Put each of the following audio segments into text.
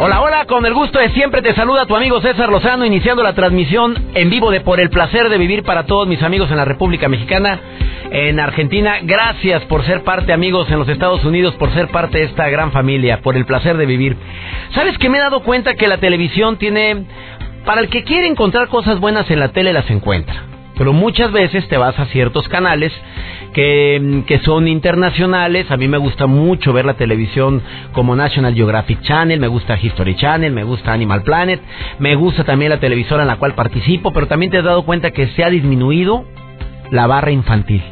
Hola, hola, con el gusto de siempre te saluda tu amigo César Lozano, iniciando la transmisión en vivo de Por el placer de vivir para todos mis amigos en la República Mexicana, en Argentina. Gracias por ser parte, amigos, en los Estados Unidos, por ser parte de esta gran familia, por el placer de vivir. ¿Sabes que me he dado cuenta que la televisión tiene... Para el que quiere encontrar cosas buenas en la tele, las encuentra. Pero muchas veces te vas a ciertos canales que, que, son internacionales. A mí me gusta mucho ver la televisión como National Geographic Channel, me gusta History Channel, me gusta Animal Planet, me gusta también la televisora en la cual participo, pero también te has dado cuenta que se ha disminuido la barra infantil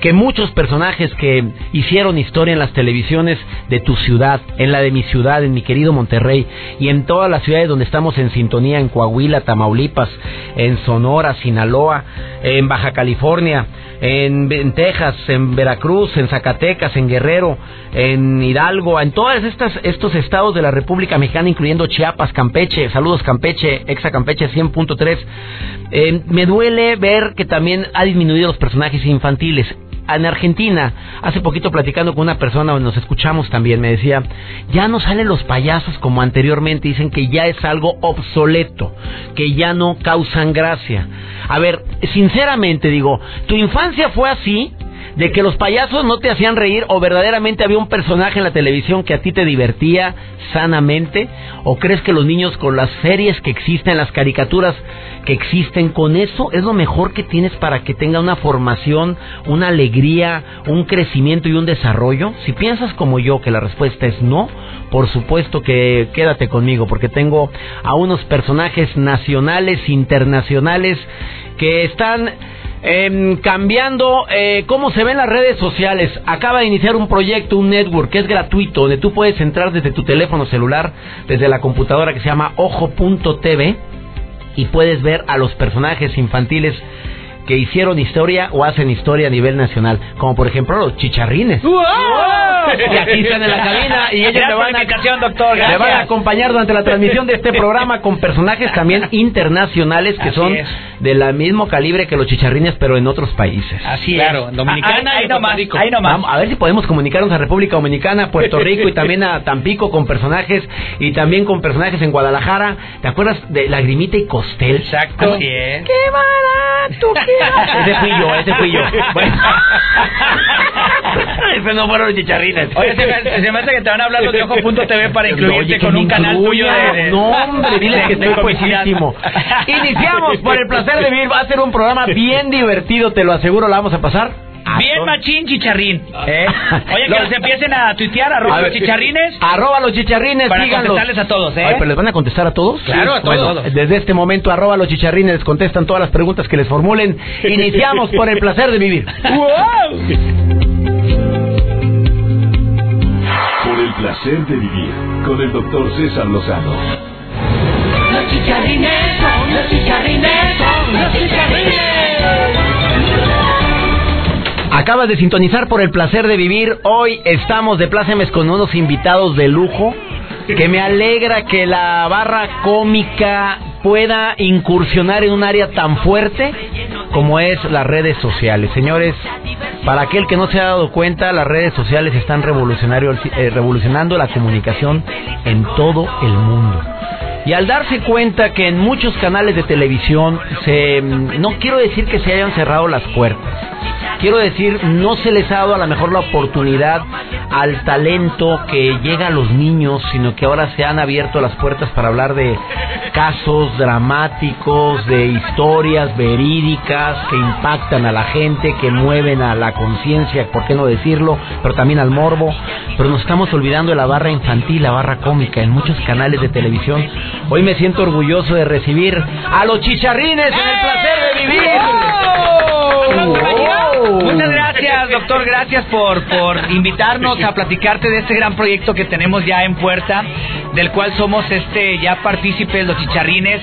que muchos personajes que hicieron historia en las televisiones de tu ciudad, en la de mi ciudad, en mi querido Monterrey y en todas las ciudades donde estamos en sintonía, en Coahuila, Tamaulipas, en Sonora, Sinaloa, en Baja California, en, Texas, en Veracruz, en Zacatecas, en Guerrero, en Hidalgo, en todos estos estados de la República Mexicana, incluyendo Chiapas, Campeche, saludos Campeche, Exa Campeche 100.3. Eh, me duele ver que también ha disminuido los personajes infantiles en Argentina, hace poquito platicando con una persona, nos escuchamos también, me decía, ya no salen los payasos como anteriormente, dicen que ya es algo obsoleto, que ya no causan gracia. A ver, sinceramente digo, ¿tu infancia fue así? De que los payasos no te hacían reír o verdaderamente había un personaje en la televisión que a ti te divertía sanamente? ¿O crees que los niños con las series que existen, las caricaturas que existen, con eso es lo mejor que tienes para que tenga una formación, una alegría, un crecimiento y un desarrollo? Si piensas como yo que la respuesta es no, por supuesto que quédate conmigo porque tengo a unos personajes nacionales, internacionales que están eh, cambiando eh, cómo se ven las redes sociales. Acaba de iniciar un proyecto, un network que es gratuito, donde tú puedes entrar desde tu teléfono celular, desde la computadora que se llama ojo.tv y puedes ver a los personajes infantiles que hicieron historia o hacen historia a nivel nacional, como por ejemplo los chicharrines. Y aquí están en la cabina y ellos me van, a, doctor, van a acompañar durante la transmisión de este programa con personajes también internacionales que son del mismo calibre que los chicharrines, pero en otros países. Así claro, es. Dominicana ahí, ahí Vamos a ver si podemos comunicarnos a República Dominicana, Puerto Rico y también a Tampico con personajes y también con personajes en Guadalajara. ¿Te acuerdas de Lagrimita y Costel? Exacto. Así es. ¡Qué barato! ese fui yo, ese fui yo. Bueno. ese no fueron los chicharrines. Oye, se me, se me, hace que te van a hablar los de Ojo.tv para incluirte con un canal tuyo de, No, hombre, diles que estoy buenísimo. Iniciamos por el placer de vivir. Va a ser un programa bien divertido, te lo aseguro, la vamos a pasar Bien machín chicharrín. ¿Eh? Oye, que los... empiecen a tuitear, arroba los chicharrines. Arroba los chicharrines, Para contestarles a todos, ¿eh? ¿pero les van a contestar a todos? Claro, a todos. desde este momento, arroba los chicharrines, les contestan todas las preguntas que les formulen. Iniciamos por el placer de vivir. Por el placer de vivir, con el doctor César Lozano. Acabas de sintonizar por el placer de vivir. Hoy estamos de plácemes con unos invitados de lujo. Que me alegra que la barra cómica pueda incursionar en un área tan fuerte como es las redes sociales. Señores, para aquel que no se ha dado cuenta, las redes sociales están eh, revolucionando la comunicación en todo el mundo. Y al darse cuenta que en muchos canales de televisión se no quiero decir que se hayan cerrado las puertas, quiero decir, no se les ha dado a lo mejor la oportunidad al talento que llega a los niños, sino que ahora se han abierto las puertas para hablar de casos dramáticos, de historias verídicas que impactan a la gente, que mueven a la conciencia, ¿por qué no decirlo? Pero también al morbo. Pero nos estamos olvidando de la barra infantil, la barra cómica en muchos canales de televisión. Hoy me siento orgulloso de recibir a los chicharrines en el placer de vivir. Muchas gracias, doctor, gracias por, por invitarnos a platicarte de este gran proyecto que tenemos ya en puerta, del cual somos este ya partícipes, los chicharrines,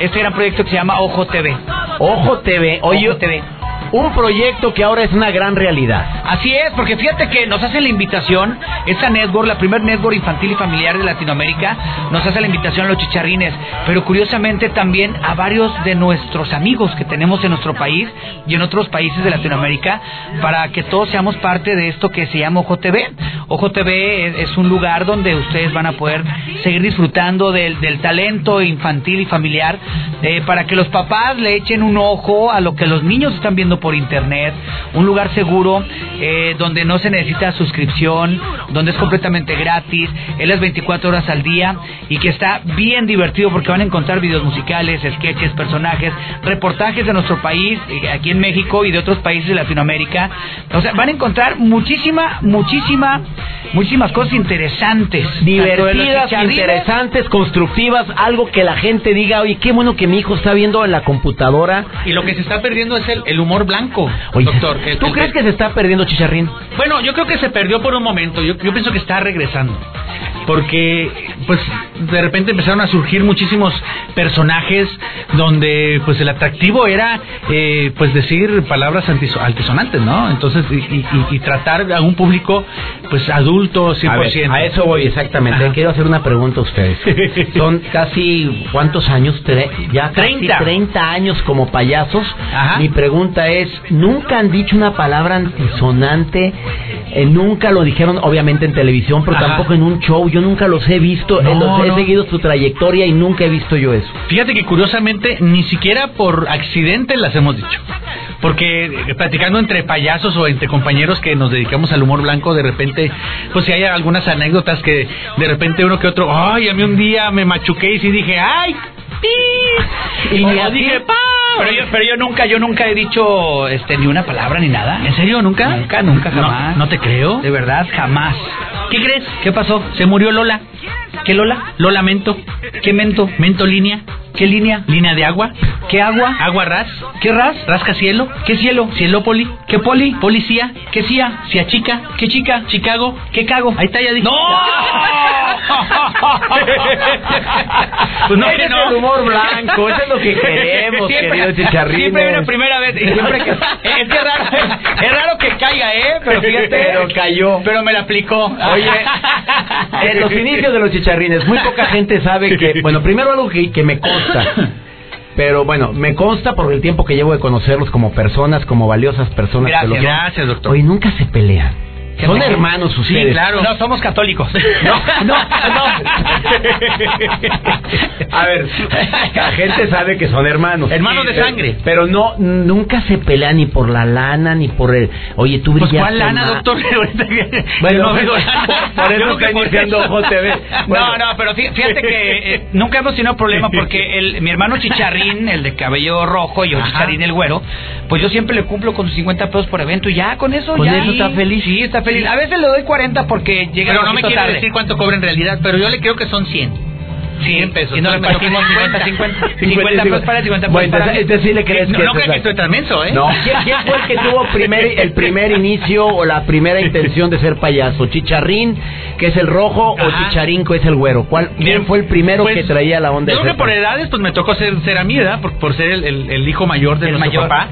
este gran proyecto que se llama Ojo TV. Ojo TV, oye, Ojo TV. Un proyecto que ahora es una gran realidad. Así es, porque fíjate que nos hacen la invitación, esta network, la primer network infantil y familiar de Latinoamérica, nos hace la invitación a los chicharrines, pero curiosamente también a varios de nuestros amigos que tenemos en nuestro país y en otros países de Latinoamérica, para que todos seamos parte de esto que se llama Ojo TV. Ojo TV es, un lugar donde ustedes van a poder seguir disfrutando del, del talento infantil y familiar, eh, para que los papás le echen un ojo a lo que los niños están viendo por internet, un lugar seguro eh, donde no se necesita suscripción, donde es completamente gratis, es las 24 horas al día y que está bien divertido porque van a encontrar videos musicales, sketches, personajes, reportajes de nuestro país, eh, aquí en México y de otros países de Latinoamérica. O sea, van a encontrar muchísima, muchísima, muchísimas cosas interesantes. Divertidas, interesantes, constructivas, algo que la gente diga, oye, qué bueno que mi hijo está viendo en la computadora. Y lo que se está perdiendo es el, el humor blanco, Oye, doctor. El- ¿tú el- crees que se está perdiendo Chicharrín? Bueno, yo creo que se perdió por un momento. Yo, yo pienso que está regresando. Porque, pues, de repente empezaron a surgir muchísimos personajes donde, pues, el atractivo era, eh, pues, decir palabras antiso- altisonantes, ¿no? Entonces, y- y tratar a un público, pues, adulto, 100%. A, ver, a eso voy exactamente. Ajá. Quiero hacer una pregunta a ustedes. Son casi, ¿cuántos años? Tre- ya casi 30. 30 años como payasos. Ajá. Mi pregunta es, ¿nunca han dicho una palabra antisonante? Eh, nunca lo dijeron, obviamente, en televisión, pero Ajá. tampoco en un show. Yo nunca los he visto. No, Eh, los he seguido su trayectoria y nunca he visto yo eso. Fíjate que curiosamente ni siquiera por accidente las hemos dicho. Porque eh, platicando entre payasos o entre compañeros que nos dedicamos al humor blanco, de repente, pues si hay algunas anécdotas que de repente uno que otro, ay, a mí un día me machuqué y sí dije, ay, pi. Y O ni a ti- dije, pa. Pero yo, pero yo nunca, yo nunca he dicho este ni una palabra ni nada. ¿En serio nunca? Nunca, nunca, No, jamás. No, te creo. De verdad, jamás. ¿Qué crees? ¿Qué pasó? Se murió Lola. ¿Qué Lola? Lola Mento. ¿Qué mento? Mento línea. ¿Qué línea? Línea de agua. ¿Qué agua? Agua ras. ¿Qué ras? Rasca cielo. ¿Qué cielo? Cielópoli. ¿Qué poli? Policía. ¿Qué cia? Cia chica. ¿Qué chica? Chicago. ¿Qué cago? Ahí está, ya dije. ¡No! Pues no, Ese es no. el humor blanco, eso es lo que queremos, querido Chicharrines. Siempre hay una primera vez. y Siempre que, es que raro, es raro que caiga, ¿eh? Pero fíjate. Pero cayó. Pero me la aplicó. Oye, en los inicios de los chicharrines, muy poca gente sabe que, bueno, primero algo que, que me consta, pero bueno, me consta por el tiempo que llevo de conocerlos como personas, como valiosas personas. Gracias, que gracias, doctor. Oye, nunca se pelean. Son no? hermanos Sí, ustedes. claro. No, somos católicos. No, no, no. A ver, la gente sabe que son hermanos. Hermanos de sangre. Pero no, nunca se pelean ni por la lana, ni por el... Oye, tú Pues brillaste ¿cuál lana, más. doctor? Bueno, no veo lana. por eso está iniciando. Ojo TV. Bueno. No, no, pero fí- fíjate que eh, nunca hemos tenido problema porque el, mi hermano Chicharrín, el de cabello rojo, y yo Ajá. Chicharrín el güero, pues yo siempre le cumplo con sus 50 pesos por evento y ya con eso ¿Con ya. eso está feliz? Sí, está feliz. A veces le doy 40 porque llega Pero no me quiere tarde. decir cuánto cobra en realidad, pero yo le creo que son 100. 100 pesos. Y me repartimos toca 50, 50. 50 pesos para 50 pesos Bueno, para entonces, entonces sí le crees No, que no creas que estoy tan menso, ¿eh? No, ¿quién, quién fue el que tuvo primer, el primer inicio o la primera intención de ser payaso? ¿Chicharrín, que es el rojo, o Ajá. Chicharín, que es el güero? ¿Cuál, ¿Quién Bien, fue el primero pues, que traía la onda Yo creo que por edades, pues me tocó ser, ser a mí, ¿verdad? Por, por ser el, el- el hijo mayor de El nuestro mayor. papá.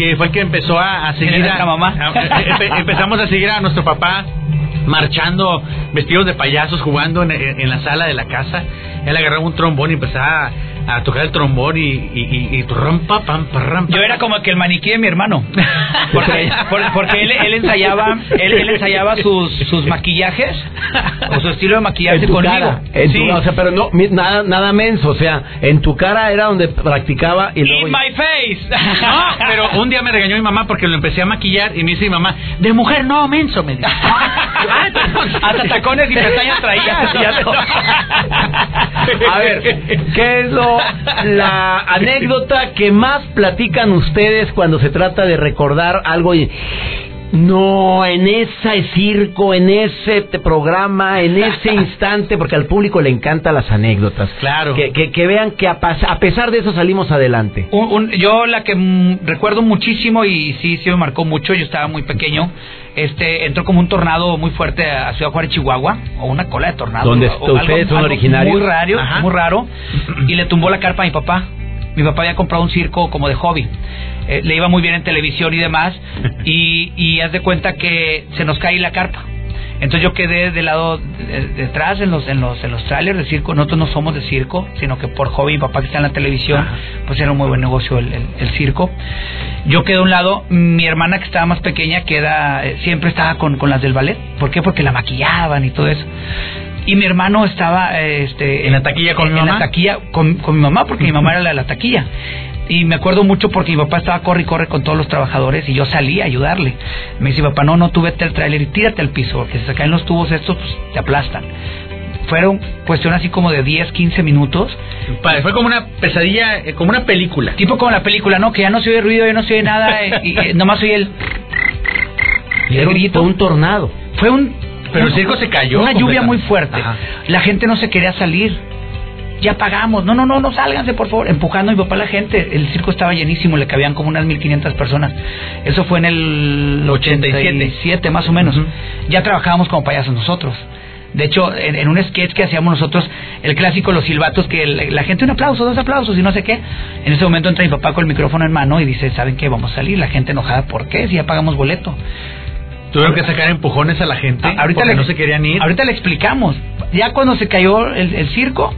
Que fue el que empezó a, a seguir a, mamá. a- empe- empezamos a seguir a nuestro papá marchando vestidos de payasos jugando en, en- en la sala de la casa él agarraba un trombón y empezaba a, tocar el trombón y, y, y, y rompa, pam, parram, Yo era como que el maniquí de mi hermano. Porque, por- porque él, él ensayaba, él, él ensayaba sus, sus maquillajes o su estilo de maquillaje En tu conmigo. cara, en tu- Sí. o sea, pero no, mi- nada, nada menso, o sea, en tu cara era donde practicaba y luego... In my face. No, pero un día me regañó mi mamá porque lo empecé a maquillar y me dice mi mamá, de mujer no, menso, me dijo. Hasta tacones y pestañas traía. Ya no. A ver, ¿qué es lo la anécdota que más platican ustedes cuando se trata de recordar algo? y- No, en ese circo, en ese programa, en ese instante, porque al público le encantan las anécdotas. Claro. Que, que, que vean que a, pesar de eso salimos adelante. Un- un- yo la que mm, recuerdo muchísimo y sí, sí me marcó mucho, yo estaba muy pequeño, este entró como un tornado muy fuerte a Ciudad Juárez, Chihuahua, o una cola de tornado. Donde ustedes son originarios. Muy raro, Ajá. muy raro, y le tumbó la carpa a mi papá. Mi papá había comprado un circo como de hobby. Eh, le iba muy bien en televisión y demás, y, y haz de cuenta que se nos cae la carpa. Entonces yo quedé del lado de- detrás en los en los en los trailers de circo. Nosotros no somos de circo, sino que por hobby mi papá que está en la televisión, pues era un muy buen negocio el, el- el circo. Yo quedé a un lado, mi hermana que estaba más pequeña queda eh, siempre estaba con, con las del ballet. ¿Por qué? Porque la maquillaban y todo eso. Y mi hermano estaba eh, este ¿En la taquilla con en, mi en mamá? la taquilla con, con mi mamá porque mi mamá era la de la taquilla. Y me acuerdo mucho porque mi papá estaba corre y corre con todos los trabajadores y yo salí a ayudarle. Me dice, papá, no, no, tú vete al tráiler y tírate al piso, porque si se caen los tubos estos, pues te aplastan. Fueron cuestión así como de 10, 15 minutos. Pa- Fue como una pesadilla, eh, como una película. Tipo como la película, ¿no? Que ya no se oye ruido, ya no se oye nada, eh, y, eh, nomás oye el... Y el era un, grito. fue un tornado. Fue un... Pero el circo se cayó Una lluvia muy fuerte. Ajá. La gente no se quería salir. Ya pagamos. No, no, no, no sálganse, por favor. Empujando a mi papá a la gente. El circo estaba llenísimo, le cabían como unas 1500 personas. Eso fue en el 87. 87, más o menos. Ya trabajábamos como payasos nosotros. De hecho, en, en un sketch que hacíamos nosotros, el clásico Los Silbatos, que la, la gente un aplauso, dos aplausos y no sé qué. En ese momento entra mi papá con el micrófono en mano y dice, ¿saben qué? Vamos a salir. La gente enojada, ¿por qué? Si ya pagamos boleto. Tuvieron que sacar empujones a la gente A- ahorita porque le, no se querían ir. Ahorita le explicamos. Ya cuando se cayó el, el circo,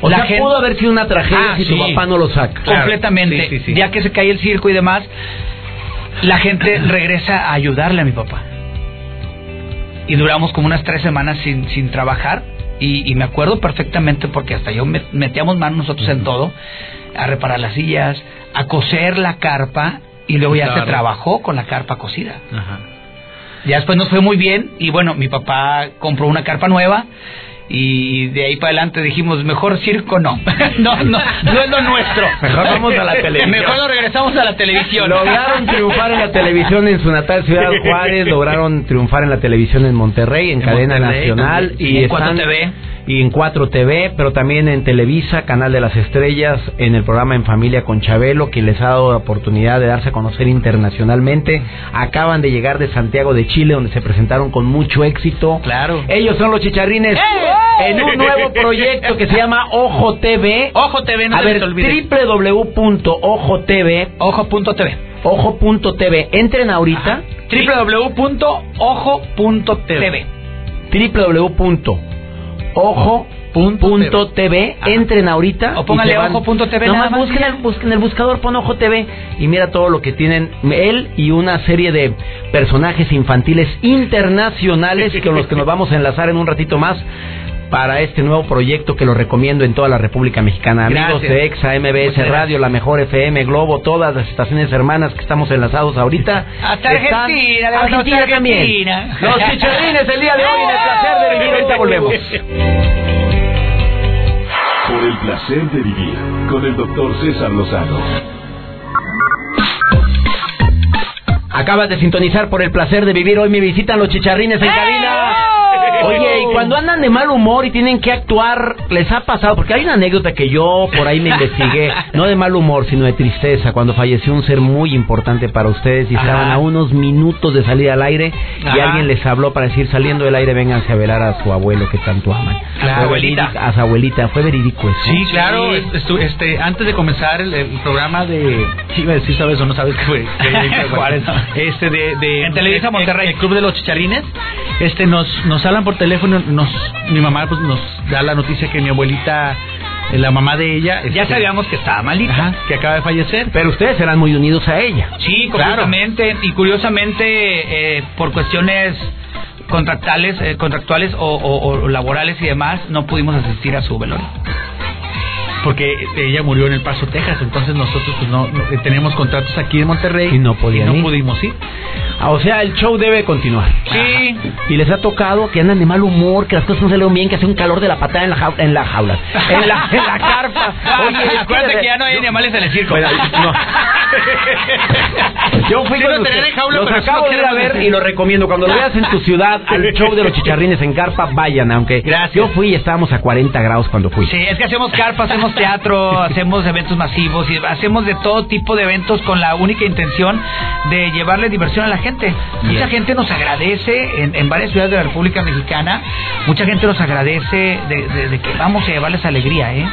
O la sea, gente pudo haber sido una tragedia Ah, si tu sí. papá no lo saca. Claro. completamente, Sí, sí, sí. ya que se cae el circo y demás, la gente regresa a ayudarle a mi papá. Y duramos como unas tres semanas sin, sin trabajar. Y, y me acuerdo perfectamente porque hasta yo met- metíamos manos nosotros en todo, a reparar las sillas, a coser la carpa y luego ya se trabajó con la carpa cosida. Ajá. Ya después nos fue muy bien y bueno, mi papá compró una carpa nueva y de ahí para adelante dijimos, mejor circo no. no, no, no es lo nuestro. Mejor vamos a la televisión. Mejor lo regresamos a la televisión. Lograron triunfar en la televisión en su natal ciudad Juárez, lograron triunfar en la televisión en Monterrey, en, En cadena Monterrey nacional y En 4 están- TV. Y en 4 TV, pero también en Televisa, Canal de las Estrellas, en el programa En Familia con Chabelo, quien les ha dado la oportunidad de darse a conocer internacionalmente. Acaban de llegar de Santiago de Chile, donde se presentaron con mucho éxito. Claro. Ellos son los chicharrines en un nuevo proyecto que se llama Ojo TV. Ojo TV, no a se ver, www.ojotv Ojo.tv. Ojo.tv. Entren ahorita. www.ojo.tv. www.ojo.tv. Entren ahorita. O van- ojo.tv Nomás más, busquen, el, busquen el buscador, pon Ojo TV y mira todo lo que tienen él y una serie de personajes infantiles internacionales con los que nos vamos a enlazar en un ratito más para este nuevo proyecto que lo recomiendo en toda la República Mexicana. Amigos Gracias. de EXA, MBS Muchas Radio, la mejor FM, Globo, todas las estaciones hermanas que estamos enlazados ahorita. Hasta están- Argentina, Argentina también. Argentina. Los chicharrines el día de hoy en el placer de vivir. Ahorita volvemos. Por el placer de vivir con el doctor César Lozano. Acabas de sintonizar por el placer de vivir. Hoy me visitan los chicharrines en cabina. Oye, y cuando andan de mal humor y tienen que actuar, ¿les ha pasado? Porque hay una anécdota que yo por ahí me investigué, no de mal humor, sino de tristeza, cuando falleció un ser muy importante para ustedes y estaban a unos minutos de salir al aire y alguien les habló para decir, saliendo del aire, vénganse a velar a su abuelo que tanto aman. Claro, Fue abuelita. A su abuelita, fue verídico eso. Sí, claro. estu- este, antes de comenzar el, el programa de. ¿qué Iba a decir, ¿sabes o no sabes qué fue? Este, de. de En Televisa el- Monterrey. El, Club de los Chicharines. Este, nos, nos hablan por teléfono. Nos, mi mamá pues, nos da la noticia que mi abuelita, eh, la mamá de ella. Ya este, sabíamos que estaba malita. Ajá, que acaba de fallecer. Pero ustedes eran muy unidos a ella. Sí, Claro. completamente. Y curiosamente, eh, por cuestiones contractuales, eh, contractuales o, o- o laborales y demás, no pudimos asistir a su velorio. Porque ella murió en El Paso, Texas. Entonces nosotros pues, no, no- teníamos contratos aquí en Monterrey. Y no podían y no ir. pudimos ir. Ah, O sea, el show debe continuar. Sí. Y les ha tocado que andan de mal humor, que las cosas no se leen bien, que hace un calor de la patada en la, jau- en la jaula, en la, en la carpa. Oye, acuérdate que ya no hay animales en el circo. Bueno, no. Yo fui Sí, con lo usted. jaula, Los acabo de ir a ver decir. y lo recomiendo. Cuando lo veas en tu ciudad, el show de los chicharrines en carpa, vayan, aunque Gracias. yo fui y estábamos a 40 grados cuando fui. Sí, es que hacemos carpa, hacemos teatro, hacemos eventos masivos y hacemos de todo tipo de eventos con la única intención de llevarle diversión a la gente. Mucha Bien. gente nos agradece en, en varias ciudades de la República Mexicana, mucha gente nos agradece de, de- de que vamos a llevarles alegría, ¿eh?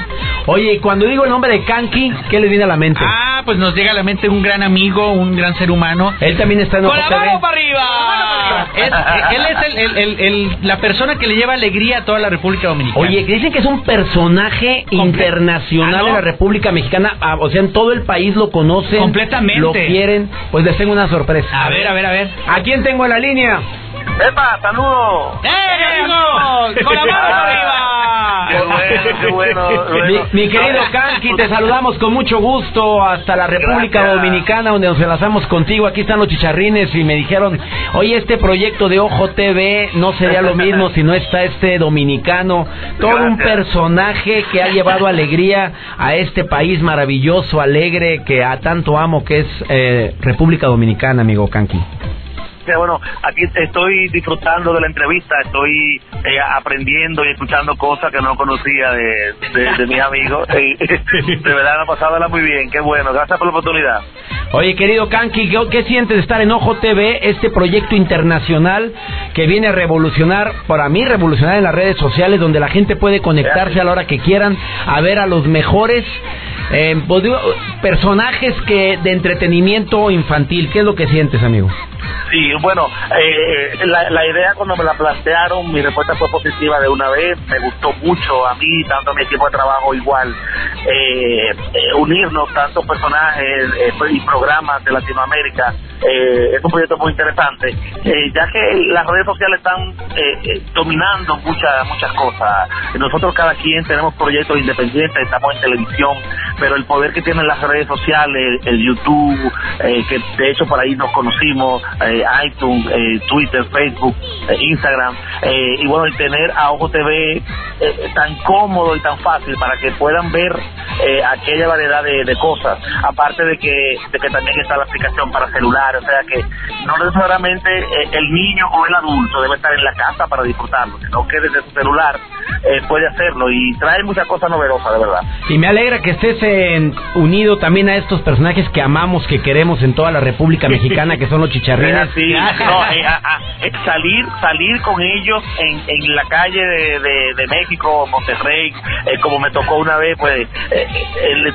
Oye, y cuando digo el nombre de Kanki, ¿qué les viene a la mente? Ah, pues nos llega a la mente un gran amigo, un gran ser humano. Él también está en ¡Con la mano para arriba! Es- él es el- el- el- el- la persona que le lleva alegría a toda la República Dominicana. Oye, que dicen que es un personaje internacional Ah, ¿no? de la República Mexicana, ah, o sea, en todo el país lo conocen, Completamente. lo quieren. Pues les tengo una sorpresa. A ver, a ver, a ver. ¿A quién tengo en la línea? ¡Epa, saludos! ¡Eh, amigos! ¡Con la mano arriba! ¡Qué bueno, qué bueno! Mi, querido Kanki, te saludamos con mucho gusto hasta la República Gracias. Dominicana, donde nos enlazamos contigo. Aquí están los chicharrines y me dijeron, oye, este proyecto de Ojo TV no sería lo mismo si no está este dominicano. Todo un personaje que ha llevado alegría a este país maravilloso, alegre, que a tanto amo, que es eh, República Dominicana, amigo Kanki. Bueno, aquí estoy disfrutando de la entrevista, estoy eh, aprendiendo y escuchando cosas que no conocía de, de, de mis amigos. De verdad, me ha pasado muy bien, qué bueno, gracias por la oportunidad. Oye, querido Kanki, ¿qué, qué sientes de estar en Ojo TV, este proyecto internacional que viene a revolucionar, para mí revolucionar en las redes sociales, donde la gente puede conectarse a la hora que quieran, a ver a los mejores eh, pues, personajes que de entretenimiento infantil? ¿Qué es lo que sientes, amigo? Sí, bueno, eh, la, la idea cuando me la plantearon, mi respuesta fue positiva de una vez, me gustó mucho a mí, tanto a mi equipo de trabajo igual, eh, eh, unirnos tantos personajes eh, y programas de Latinoamérica, eh, es un proyecto muy interesante, eh, ya que las redes sociales están eh, eh, dominando muchas muchas cosas. Nosotros cada quien tenemos proyectos independientes, estamos en televisión, pero el poder que tienen las redes sociales, el YouTube, eh, que de hecho por ahí nos conocimos, iTunes, Twitter, Facebook, Instagram, y bueno, el tener a Ojo TV tan cómodo y tan fácil para que puedan ver aquella variedad de, de cosas, aparte de que, de que también está la aplicación para celular, o sea que no necesariamente eh, el niño o el adulto debe estar en la casa para disfrutarlo, sino que desde su celular eh, puede hacerlo y trae muchas cosas novedosas, de verdad. Y me alegra que estés en- unido también a estos personajes que amamos, que queremos en toda la República Mexicana, que son los chicharrines. Sí, no, eh, a- a- eh, salir salir con ellos en, en la calle de, de, de México, Monterrey, eh, como me tocó una vez, pues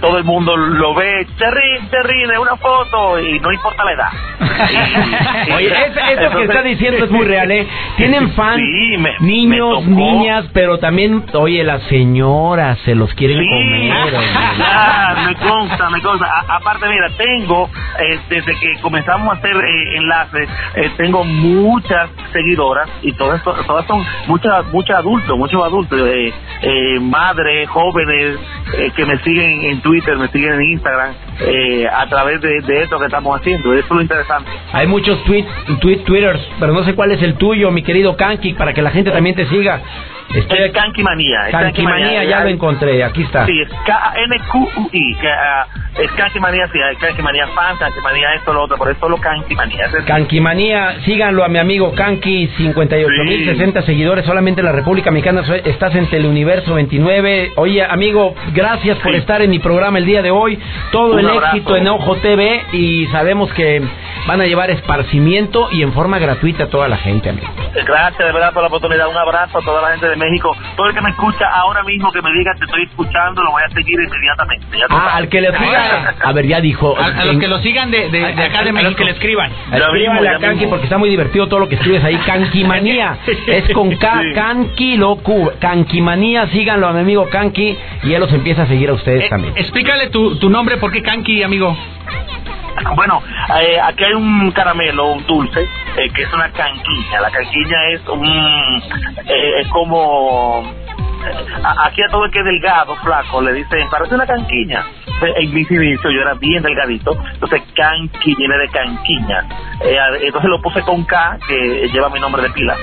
todo el mundo lo ve, Terrín, Terrín, una foto, y no importa la edad. Y- Oye, es- eso que entonces- está diciendo es muy real, ¿eh? Tienen fans, Sí, me- niños, me niñas, pero también, oye, las señoras se los quieren Sí, comer. oye. ah, me consta, me consta. A- aparte, mira, tengo, eh, desde que comenzamos a hacer eh, enlaces, eh, tengo muchas seguidoras y todas, to- todas son muchas muchos adultos, muchos adultos, eh, eh, madres, jóvenes eh, que me siguen en Twitter, me siguen en Instagram, eh, a través de, esto que estamos haciendo. Eso es lo interesante. Hay muchos tweet, tweet, twitters, pero no sé cuál es el tuyo, mi querido Kanki, para que la gente también te siga. Es aquí. Kanki Manía. es Kanki Manía, ya lo encontré, aquí está. Sí, es K-A-N-Q-U-I. que, ah, es Kanki Manía, sí, hay Kanki Manía fan, Kanki Manía esto, lo otro, pero es solo Kanki Manía. Ese es- Kanki Manía, síganlo a mi amigo Kanki, 58.060 seguidores solamente en la República Mexicana, estás en Teleuniverso 29. Oye, amigo, gracias por Sí. estar en mi programa el día de hoy. Todo Un el abrazo. éxito en Ojo TV y sabemos que van a llevar esparcimiento y en forma gratuita a toda la gente, amigo. Gracias de verdad por la oportunidad. Un abrazo a toda la gente de México. Todo el que me escucha ahora mismo que me diga te estoy escuchando, lo voy a seguir inmediatamente. Ya Ah, al que le siga. A ver, ya dijo. A, a los que lo sigan de, de, de acá de A México. los que le escriban. Escríbanle a Kanki porque está muy divertido todo lo que escribes ahí. Kankimanía. es con K, Sí. Kanki, lo Q. Kankimanía, síganlo a mi amigo Kanki y él los empieza a seguir a ustedes Eh, también. explícale tu, tu nombre, ¿por qué Kanki, amigo? Bueno, eh, aquí hay un caramelo, un dulce, eh, que es una canquiña. La canquiña es un, eh, es como a- aquí a todo el que delgado, flaco, le dicen, parece una canquiña. En mi inicio yo era bien delgadito, entonces canqui viene de canquiña. Eh, entonces lo puse con K, que lleva mi nombre de pila.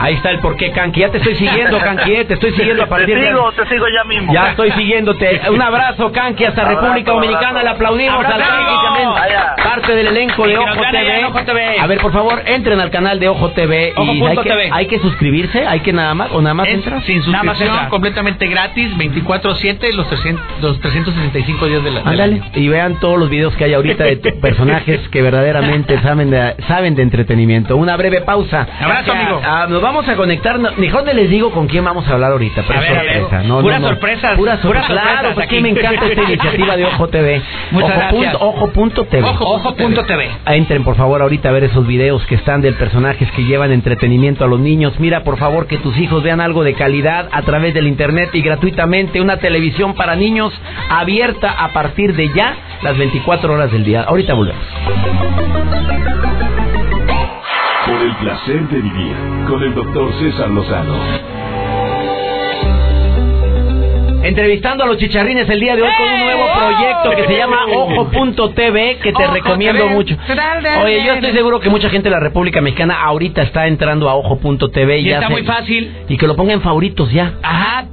Ahí está el porqué, Kanki. Ya te estoy siguiendo, Kanki. eh, Te estoy siguiendo a partir te de... sigo, te sigo ya mismo. Ya estoy siguiéndote. Un abrazo, Kanki, hasta Abrazo, República Dominicana. abrazo. Le aplaudimos al Abrazo. Kanki también. Allá. Parte del elenco de Ojo TV. en Ojo TV. A ver, por favor, entren al canal de Ojo TV. Ojo y hay que, TV. hay que suscribirse, hay que nada más, o nada más Es entras. sin Nada más suscripción, entra. completamente gratis, 24-7, los, 300 los 365 días de la del Ándale, año. y vean todos los videos que hay ahorita de personajes que verdaderamente saben de, saben de entretenimiento. Una breve pausa. Abrazo, amigo. Ah, nos vamos a conectar. Mejor no les digo con quién vamos a hablar ahorita, pero A ver. sorpresa. No, Puras no, no. sorpresas, Puras sor- puras Claro, aquí. me encanta esta iniciativa de Ojo TV. Muchas Ojo gracias. punto- Ojo punto TV. Ojo punto TV. Entren por favor ahorita a ver esos videos que están del personajes que llevan entretenimiento a los niños. Mira por favor que tus hijos vean algo de calidad a través del internet y gratuitamente una televisión para niños abierta a partir de ya las 24 horas del día. Ahorita volvemos. Placer de vivir con el doctor César Lozano. Entrevistando a los chicharrines el día de hoy con un nuevo proyecto que se llama Ojo.tv que te recomiendo mucho. Oye, yo estoy seguro que mucha gente de la República Mexicana ahorita está entrando a Ojo.tv y, ya está se- muy fácil. Y que lo ponga en favoritos ya. Ajá,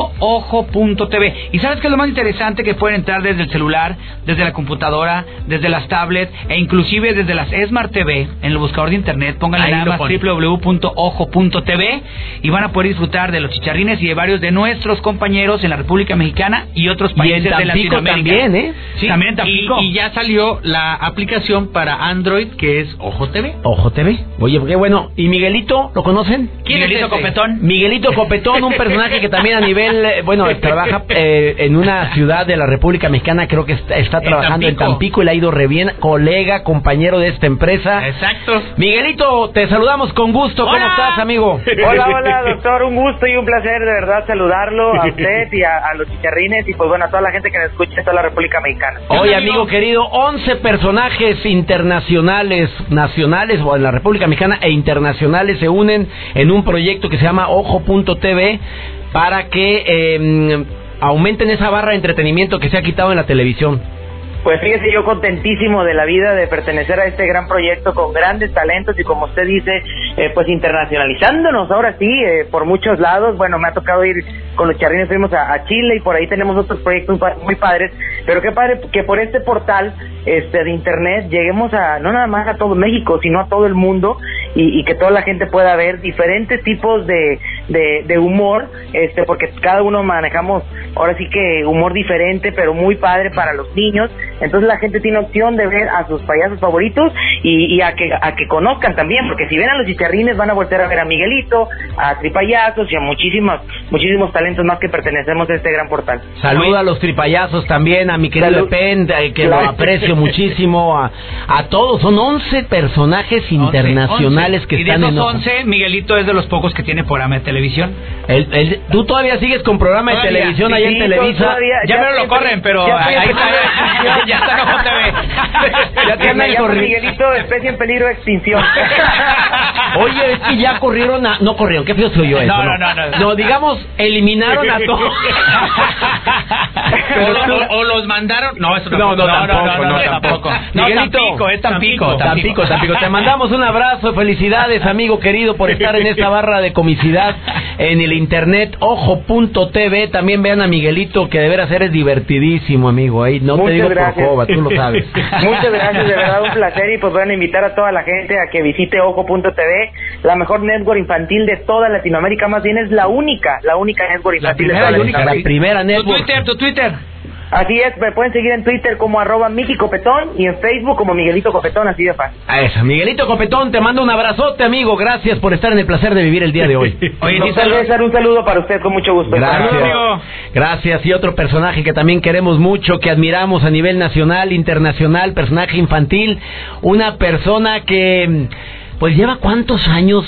www.ojo.tv. ¿Y sabes qué es lo más interesante? Que pueden entrar desde el celular, desde la computadora, desde las tablets e inclusive desde las Smart TV en el buscador de internet. Pónganle nada más www.ojo.tv y van a poder disfrutar de los chicharrines y de varios de nuestros compañeros en la República Mexicana y otros Y países en de Latinoamérica. también, ¿eh? Sí, también en Tampico. Y, y ya salió la aplicación para Android que es Ojo TV. Ojo TV. Oye, qué bueno. ¿Y Miguelito? ¿Lo conocen? ¿Quién es Miguelito ese? Copetón. Miguelito Copetón, un personaje que también a nivel, eh, bueno, trabaja eh, en una ciudad de la República Mexicana, creo que está, trabajando en Tampico. Tampico y le ha ido re bien, colega, compañero de esta empresa. Exacto. Miguelito, te saludamos con gusto. ¿Cómo estás, amigo? Hola, hola, doctor. Un gusto y un placer de verdad saludarlo a usted y a, a los chicharrines y pues bueno, a toda la gente que nos escucha en toda la República Mexicana. Oye, amigo querido, 11 personajes internacionales, nacionales o en la República Mexicana e internacionales se unen en un proyecto que se llama Ojo.tv para que eh, aumenten esa barra de entretenimiento que se ha quitado en la televisión. Pues fíjese, yo contentísimo de la vida de pertenecer a este gran proyecto con grandes talentos y como usted dice, eh, pues internacionalizándonos ahora sí, eh, por muchos lados. Bueno, me ha tocado ir con los charrines, fuimos a, Chile y por ahí tenemos otros proyectos muy padres, pero qué padre que por este portal este de internet lleguemos a, no nada más a todo México, sino a todo el mundo y, que toda la gente pueda ver diferentes tipos de, de, humor, este porque cada uno manejamos ahora sí que humor diferente, pero muy padre para los niños. Entonces la gente tiene opción de ver a sus payasos favoritos y, y a que a que conozcan también, porque si ven a los chicharrines van a volver a ver a Miguelito, a Tripayazos y a muchísimos muchísimos talentos más que pertenecemos a este gran portal. Saluda a los tripayazos también, a mi querido Salud. Pen, que lo aprecio muchísimo, a, a todos. Son 11 personajes internacionales que y de están esos en Ojo. 11, Miguelito es de los pocos que tiene programa de televisión. El- el- ¿Tú todavía sigues con programa de Todavía, televisión sí, ahí en Televisa? todavía. Ya, ya me lo siempre- corren, pero ya ahí, en está, ya está en TV. Ya te Me andan llamo corriendo. Miguelito, especie en peligro de extinción. Oye, es que ya corrieron a... No corrieron, qué feo soy yo eso. No, no, no, no. No, digamos, eliminaron a todos. o, o- o los mandaron. No, eso No, no, tampoco. tampoco, no, tampoco. No, Miguelito. Tampico, es Tampico, Tampico, Tampico. Te mandamos un abrazo, felicidades, amigo querido, por estar en esta barra de comicidad en el internet ojo.tv. También vean a Miguelito, que de veras eres divertidísimo, amigo. Ahí no te digo gracias. por coba, tú lo sabes. Muchas gracias, de verdad un placer y pues van a invitar a toda la gente a que visite Ojo.tv, la mejor network infantil de toda Latinoamérica, más bien es la única, la única network La infantil primera de toda única. La Latinoamérica. primera Tu network. Twitter, tu Twitter. Así es, me pueden seguir en Twitter como arroba Miki Copetón y en Facebook como Miguelito Copetón, así de fácil. A eso, Miguelito Copetón, te mando un abrazote, amigo. Gracias por estar en el placer de vivir el día de hoy. Oye, dice- César, un saludo para usted con mucho gusto. Gracias. amigo. Gracias. Y otro personaje que también queremos mucho, que admiramos a nivel nacional, internacional, personaje infantil, una persona que, pues lleva cuántos años,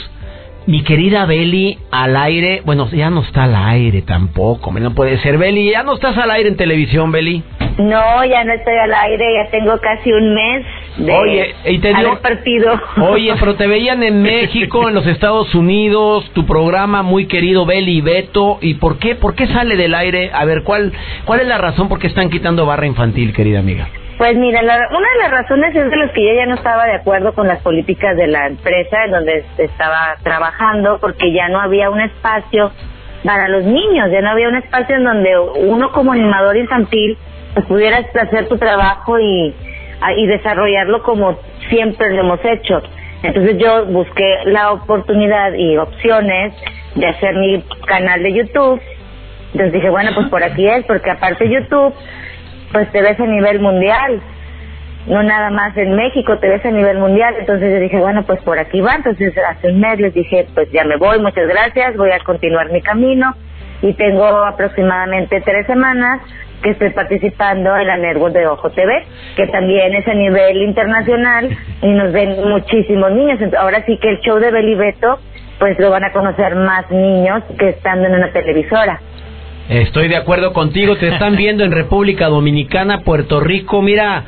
mi querida Beli, al aire. Bueno, ya no está al aire tampoco, no puede ser. Beli, ya no estás al aire en televisión, Beli. No, ya no estoy al aire, ya tengo casi un mes de Oye, y te dio- haber partido. Oye, pero te veían en México, en los Estados Unidos, tu programa muy querido Beli y Beto, ¿y por qué? ¿Por qué sale del aire? A ver, ¿cuál cuál es la razón por qué están quitando barra infantil, querida amiga? Pues mira, la- una de las razones es de los que yo ya no estaba de acuerdo con las políticas de la empresa en donde estaba trabajando, porque ya no había un espacio para los niños, ya no había un espacio en donde uno como animador infantil pues pudiera hacer tu trabajo y, y desarrollarlo como siempre lo hemos hecho. Entonces yo busqué la oportunidad y opciones de hacer mi canal de YouTube. Entonces dije, bueno, pues por aquí es, porque aparte YouTube pues te ves a nivel mundial, no nada más en México, te ves a nivel mundial. Entonces yo dije, bueno, pues por aquí va. Entonces hace un mes les dije, pues ya me voy, muchas gracias, voy a continuar mi camino. Y tengo aproximadamente tres semanas que estoy participando en la network de Ojo TV, que también es a nivel internacional y nos ven muchísimos niños. Ahora sí que el show de Beli Beto, pues lo van a conocer más niños que estando en una televisora. Estoy de acuerdo contigo, te están viendo en República Dominicana, Puerto Rico, mira,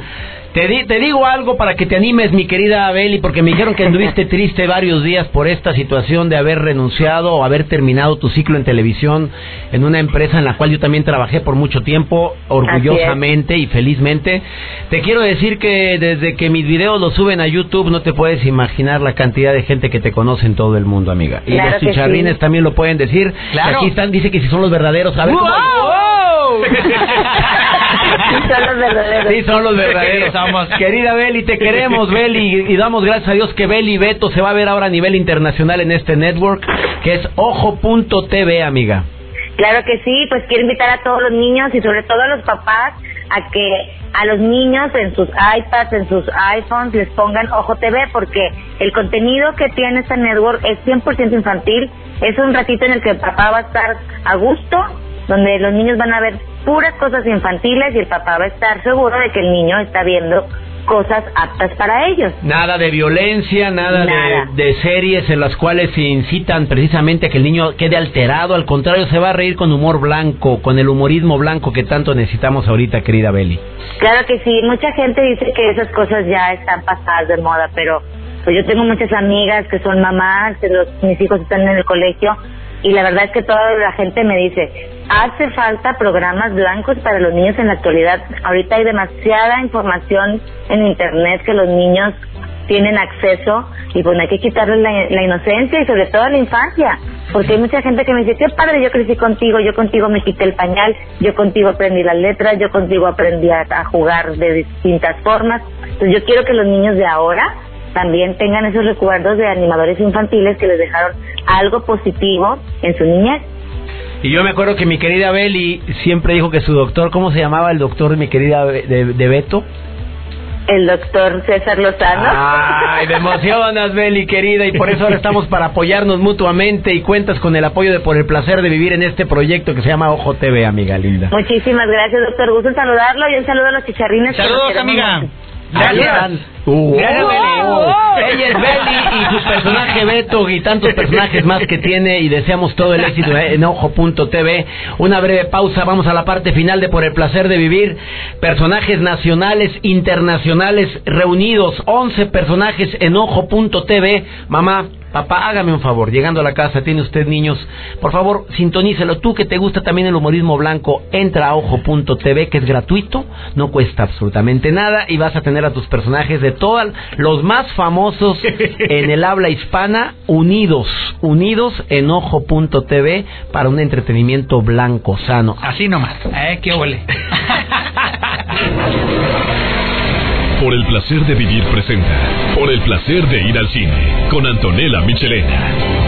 te, di- te digo algo para que te animes, mi querida Beli, porque me dijeron que anduviste triste varios días por esta situación de haber renunciado o haber terminado tu ciclo en televisión en una empresa en la cual yo también trabajé por mucho tiempo, orgullosamente y felizmente. Te quiero decir que desde que mis videos los suben a YouTube no te puedes imaginar la cantidad de gente que te conoce en todo el mundo, amiga. Y Claro los sí. chicharrines también lo pueden decir. Claro. Aquí están, dice que si son los verdaderos. A ver, ¿cómo- Sí, son los verdaderos. Sí, son los verdaderos. Somos. Querida Beli, te queremos, Beli, y damos gracias a Dios que Beli Beto se va a ver ahora a nivel internacional en este network, que es ojo.tv, amiga. Claro que sí, pues quiero invitar a todos los niños y sobre todo a los papás a que a los niños en sus iPads, en sus iPhones les pongan Ojo TV porque el contenido que tiene esta network es 100% infantil, es un ratito en el que el papá va a estar a gusto, donde los niños van a ver puras cosas infantiles y el papá va a estar seguro de que el niño está viendo cosas aptas para ellos. Nada de violencia, nada, Nada. De, de series en las cuales se incitan precisamente a que el niño quede alterado, al contrario, se va a reír con humor blanco, con el humorismo blanco que tanto necesitamos ahorita, querida Beli. Claro que sí, mucha gente dice que esas cosas ya están pasadas de moda, pero pues yo tengo muchas amigas que son mamás, que los, mis hijos están en el colegio y la verdad es que toda la gente me dice, hace falta programas blancos para los niños en la actualidad. Ahorita hay demasiada información en internet que los niños tienen acceso y pues no hay que quitarles la, la inocencia y sobre todo la infancia. Porque hay mucha gente que me dice, qué padre, yo crecí contigo, yo contigo me quité el pañal, yo contigo aprendí las letras, yo contigo aprendí a, a jugar de distintas formas. Entonces yo quiero que los niños de ahora también tengan esos recuerdos de animadores infantiles que les dejaron algo positivo en su niñez. Y yo me acuerdo que mi querida Beli siempre dijo que su doctor, ¿cómo se llamaba el doctor, mi querida Be- de, de Beto? El doctor César Lozano. Ay, me emocionas, Beli, querida, y por eso ahora estamos para apoyarnos mutuamente y cuentas con el apoyo de Por el Placer de Vivir en este proyecto que se llama Ojo TV, amiga linda. Muchísimas gracias, doctor. Gusto en saludarlo y un saludo a los chicharrines. Saludos, amiga. mucho. Uh, Gracias, oh, oh. Ella es Beli y su personaje Beto y tantos personajes más que tiene y deseamos todo el éxito en Ojo.tv. Una breve pausa, vamos a la parte final de Por el Placer de Vivir. Personajes nacionales, internacionales reunidos, 11 personajes en Ojo.tv. Mamá, papá, hágame un favor, llegando a la casa, tiene usted niños, por favor, sintonícelo. Tú que te gusta también el humorismo blanco, entra a Ojo.tv, que es gratuito, no cuesta absolutamente nada y vas a tener a tus personajes de todos los más famosos en el habla hispana unidos, unidos en Ojo.tv para un entretenimiento blanco, sano. Así nomás. Eh, qué huele. Por el placer de vivir presenta. Por el placer de ir al cine. Con Antonella Michelena.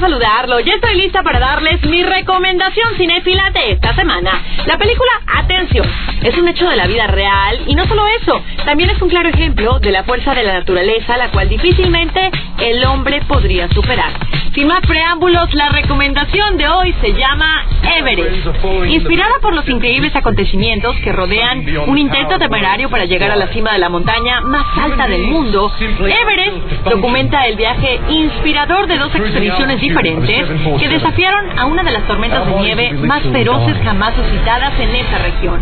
Saludarlo. Ya estoy lista para darles mi recomendación cinéfila de esta semana. La película Atención es un hecho de la vida real y no solo eso, también es un claro ejemplo de la fuerza de la naturaleza, la cual difícilmente el hombre podría superar. Sin más preámbulos, la recomendación de hoy se llama Everest. Inspirada por los increíbles acontecimientos que rodean un intento temerario para llegar a la cima de la montaña más alta del mundo, Everest documenta el viaje inspirador de dos expediciones diferentes que desafiaron a una de las tormentas de nieve más feroces jamás suscitadas en esa región.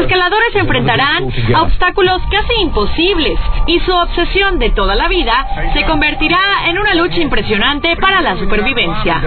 Escaladores se enfrentarán a obstáculos casi imposibles y su obsesión de toda la vida se convertirá en una lucha impresionante para la supervivencia.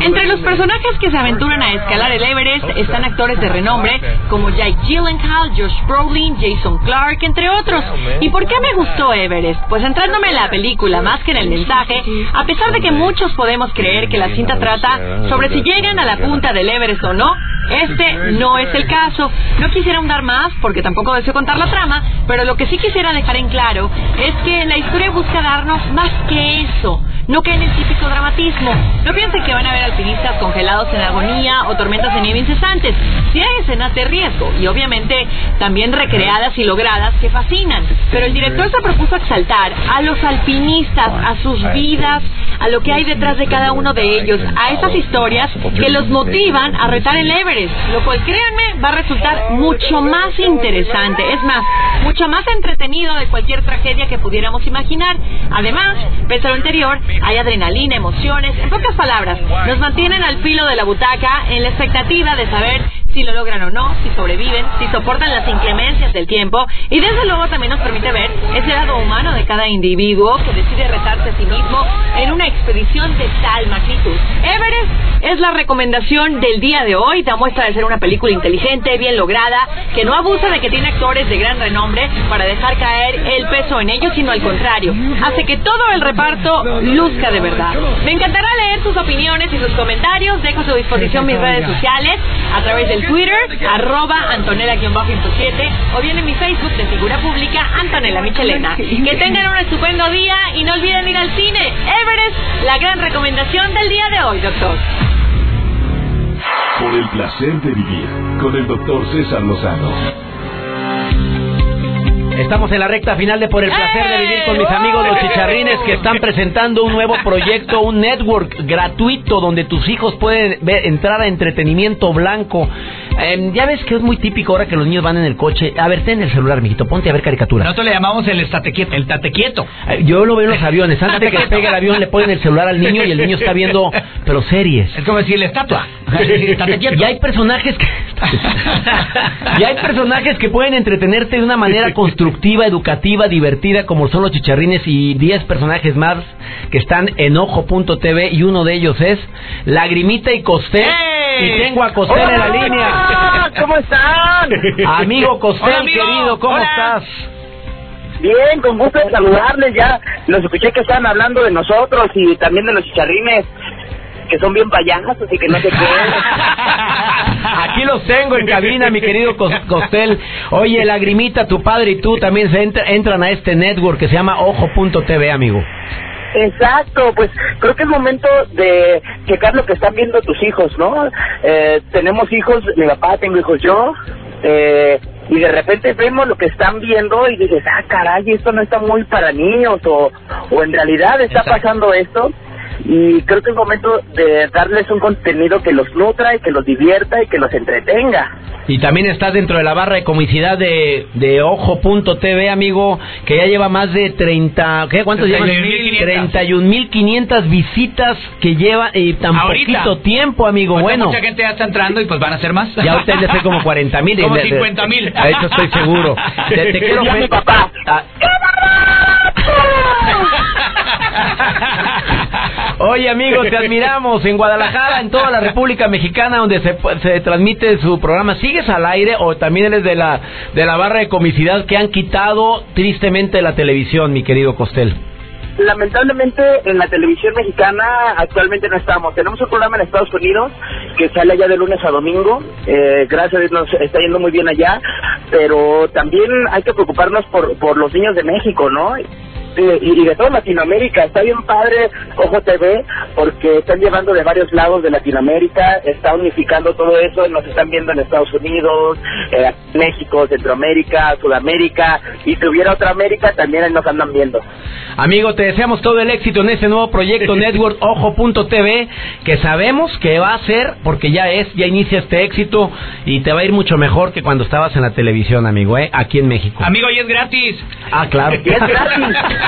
Entre los personajes que se aventuran a escalar el Everest están actores de renombre como Jake Gyllenhaal, Josh Brolin, Jason Clark, entre otros. ¿Y por qué me gustó Everest? Pues entrándome en la película más que en el mensaje, a pesar de que muchos podemos creer que la cinta trata sobre si llegan a la punta del Everest o no, este no es el caso. No quisiera ahondar más porque tampoco deseo contar la trama, pero lo que sí quisiera dejar en claro es que la historia busca darnos más que eso, no que en el típico dramatismo. No piensen que van a ver alpinistas congelados en agonía o tormentas de nieve incesantes. Sí hay escenas de riesgo y obviamente también recreadas y logradas que fascinan, pero el director se propuso exaltar a los alpinistas, a sus vidas, a lo que hay detrás de cada uno de ellos, a esas historias que los motivan a retar el Everest, lo cual créanme va a resultar mucho más interesante, es más, mucho más entretenido de cualquier tragedia que pudiéramos imaginar. Además, pese a lo anterior, hay adrenalina, emociones, en pocas palabras, nos mantienen al filo de la butaca en la expectativa de saber si lo logran o no, si sobreviven, si soportan las inclemencias del tiempo y desde luego también nos permite ver ese lado humano de cada individuo que decide retarse a sí mismo en una expedición de tal magnitud. Everest es la recomendación del día de hoy, da muestra de ser una película inteligente, bien lograda, que no abusa de que tiene actores de gran renombre para dejar caer el peso en ellos, sino al contrario, hace que todo el reparto luzca de verdad. Me encantará leer sus opiniones y sus comentarios, dejo a su disposición mis redes sociales a través del Twitter, arroba Antonella-7 o bien en mi Facebook de figura pública Antonella Michelena. Que tengan un estupendo día y no olviden ir al cine. Everest, la gran recomendación del día de hoy, doctor. Por el placer de vivir con el doctor César Lozano. Estamos en la recta final de Por el placer de vivir con mis amigos los chicharrines que están presentando un nuevo proyecto, un network gratuito donde tus hijos pueden ver- entrar a entretenimiento blanco. Eh, ya ves que es muy típico ahora que los niños van en el coche. A ver, ten el celular, mijito, ponte a ver caricaturas. Nosotros le llamamos el estate quieto. El tate quieto. Eh, Yo lo veo en los aviones. Antes de que despegue el avión, le ponen el celular al niño y el niño está viendo, pero series. Es como decir la estatua. Estate quieto. Y hay personajes que y hay personajes que pueden entretenerte de una manera constructiva, educativa, divertida, como son los chicharrines y 10 personajes más que están en ojo.tv y uno de ellos es Lagrimita y Costel. Y tengo a Costel en la línea. ¿Cómo están? Amigo Costel, Hola, amigo. querido, ¿cómo Hola. estás? Bien, con gusto de saludarles ya. Los escuché que estaban hablando de nosotros y también de los chicharrines, que son bien payasos y que no sé qué. Aquí los tengo en cabina, mi querido Cos- Costel. Oye, Lagrimita, tu padre y tú también se entra- entran a este network que se llama Ojo.tv, amigo. Exacto, pues creo que es momento de checar lo que están viendo tus hijos, ¿no? Eh, tenemos hijos, mi papá, tengo hijos yo, eh, y de repente vemos lo que están viendo y dices, ah, caray, esto no está muy para niños, o, o en realidad está pasando esto. Y creo que es momento de darles un contenido que los nutra y que los divierta y que los entretenga. Y también estás dentro de la barra de comicidad de, de Ojo.tv, amigo, que ya lleva más de 30, ¿qué? ¿Cuántos llevan? 31.500. 31.500 visitas que lleva y tan Ahorita. poquito tiempo, amigo. Ahorita bueno, Mucha gente ya está entrando y pues van a ser más. ya usted le hace como 40 mil. Como 50 mil. Hecho, estoy seguro. Te, te quiero mi papá. Ah. Oye, amigo, te admiramos en Guadalajara, en toda la República Mexicana, donde se, se transmite su programa. ¿Sigues al aire o también eres de la, de la barra de comicidad que han quitado tristemente la televisión, mi querido Costel? Lamentablemente en la televisión mexicana actualmente no estamos. Tenemos un programa en Estados Unidos que sale allá de lunes a domingo. Eh, gracias a Dios nos está yendo muy bien allá. Pero también hay que preocuparnos por, por los niños de México, ¿no? Y, y de toda Latinoamérica. Está bien padre Ojo TV porque están llevando de varios lados de Latinoamérica, está unificando todo eso, nos están viendo en Estados Unidos, eh, México, Centroamérica, Sudamérica, y si hubiera otra América también ahí nos andan viendo. Amigo, te deseamos todo el éxito en este nuevo proyecto Network Ojo.tv, que sabemos que va a ser, porque ya es, ya inicia este éxito y te va a ir mucho mejor que cuando estabas en la televisión, amigo, ¿eh? aquí en México. Amigo, y es gratis. Ah, claro. Y es gratis.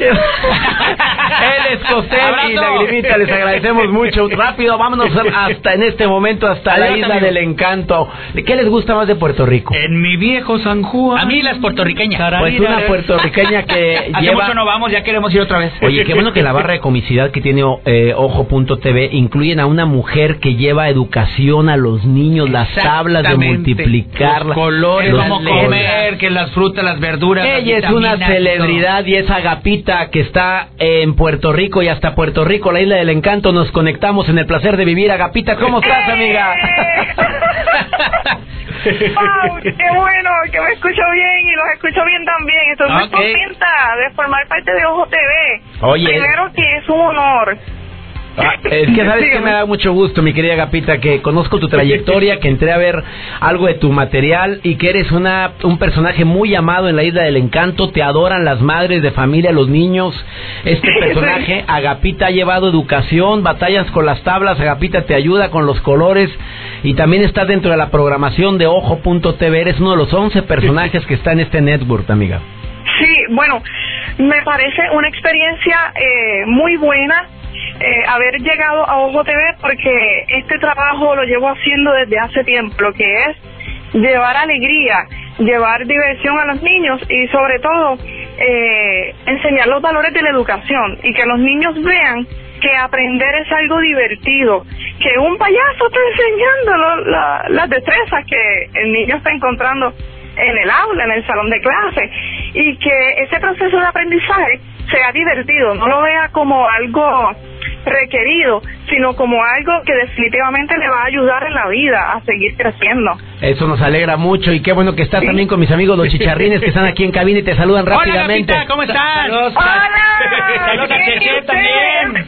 Él es Costel y Abrazo. Lagrimita, les agradecemos mucho. Rápido, vámonos hasta en este momento hasta la isla amigo. del encanto. ¿Qué les gusta más de Puerto Rico? En mi viejo San Juan. A mí las puertorriqueñas. Pues una puertorriqueña que Hace lleva... mucho no vamos, ya queremos ir otra vez. Oye, qué bueno que la barra de comicidad que tiene eh, Ojo.tv incluyen a una mujer que lleva educación a los niños, las tablas de multiplicar, los colores, los cómo comer, que las frutas, las verduras. las Ella es una celebridad y es Agapita que está en Puerto Rico y hasta Puerto Rico, la isla del encanto, nos conectamos en el placer de vivir. Agapita, ¿cómo estás, amiga? ¡Wow! ¡Qué bueno! Que me escucho bien y los escucho bien también. Estoy muy Ok. contenta de formar parte de Ojo TV. Oye. Primero que es un honor. Ah, es que sabes que me da mucho gusto, mi querida Agapita, que conozco tu trayectoria, que entré a ver algo de tu material y que eres una un personaje muy amado en la Isla del Encanto. Te adoran las madres de familia, los niños. Este personaje, Agapita, ha llevado educación, batallas con las tablas. Agapita te ayuda con los colores y también está dentro de la programación de Ojo.tv. Eres uno de los 11 personajes que está en este network, amiga. Sí, bueno, me parece una experiencia eh, muy buena eh, haber llegado a Ojo TV porque este trabajo lo llevo haciendo desde hace tiempo, lo que es llevar alegría, llevar diversión a los niños y sobre todo eh, enseñar los valores de la educación y que los niños vean que aprender es algo divertido, que un payaso está enseñando la- las destrezas que el niño está encontrando en el aula, en el salón de clase, y que ese proceso de aprendizaje sea divertido, no lo vea como algo requerido, sino como algo que definitivamente le va a ayudar en la vida a seguir creciendo. Eso nos alegra mucho y qué bueno que estás también con mis amigos los chicharrines que están aquí en cabina y te saludan Hola, rápidamente. Gapita, ¿cómo estás? Saludos. ¡Hola! Saludos a también.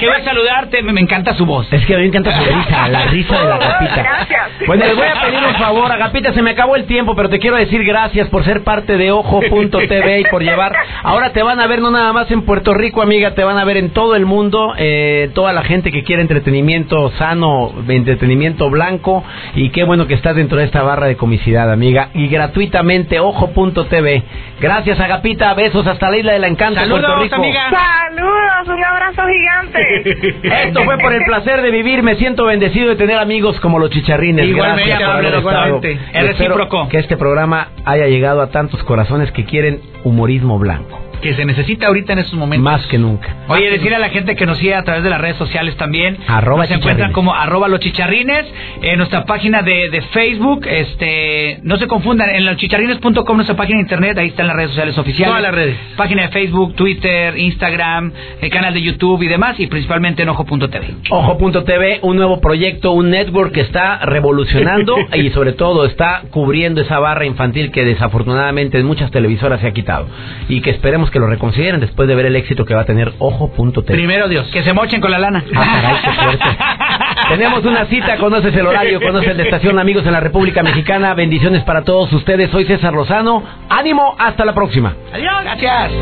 Qué bueno saludarte, me, me encanta su voz. Es que a mí me encanta su risa, la risa de la Agapita. Gracias. Bueno, les voy a pedir un favor, Agapita, se me acabó el tiempo, pero te quiero decir gracias por ser parte de Ojo.tv y por llevar. Ahora te van a ver no nada más en Puerto Rico, amiga, te van a ver en todo el mundo, eh, toda la gente que quiere entretenimiento sano, entretenimiento blanco, y qué bueno que estás dentro de esta barra de comicidad, amiga, y gratuitamente Ojo.tv. Gracias, Agapita, besos hasta la isla del encanto, Saludos, Puerto Rico. amiga. Saludos, un abrazo gigante. Esto fue por el placer de vivir. Me siento bendecido de tener amigos como los chicharrines. Igualmente, Gracias por haber estado. Es recíproco. Que este programa haya llegado a tantos corazones que quieren humorismo blanco. Que se necesita ahorita en estos momentos. Más que nunca. Oye, decirle a la gente que nos sigue a través de las redes sociales también. Arroba nos encuentran como arroba los chicharrines. En nuestra página de, de Facebook, este, no se confundan, en loschicharrines.com, nuestra página de internet, ahí están las redes sociales oficiales. Todas las redes. Página de Facebook, Twitter, Instagram, el canal de YouTube y demás, y principalmente en ojo.tv. Ojo.tv, un nuevo proyecto, un network que está revolucionando y sobre todo está cubriendo esa barra infantil que desafortunadamente en muchas televisoras se ha quitado. Y que esperemos que lo reconsideren después de ver el éxito que va a tener Ojo.tv. Primero Dios. Que se mochen con la lana. Ah, caray, qué fuerte. Tenemos una cita, conoces el horario, conoces la estación, amigos en la República Mexicana. Bendiciones para todos ustedes. Soy César Lozano. Ánimo, hasta la próxima. Adiós. Gracias.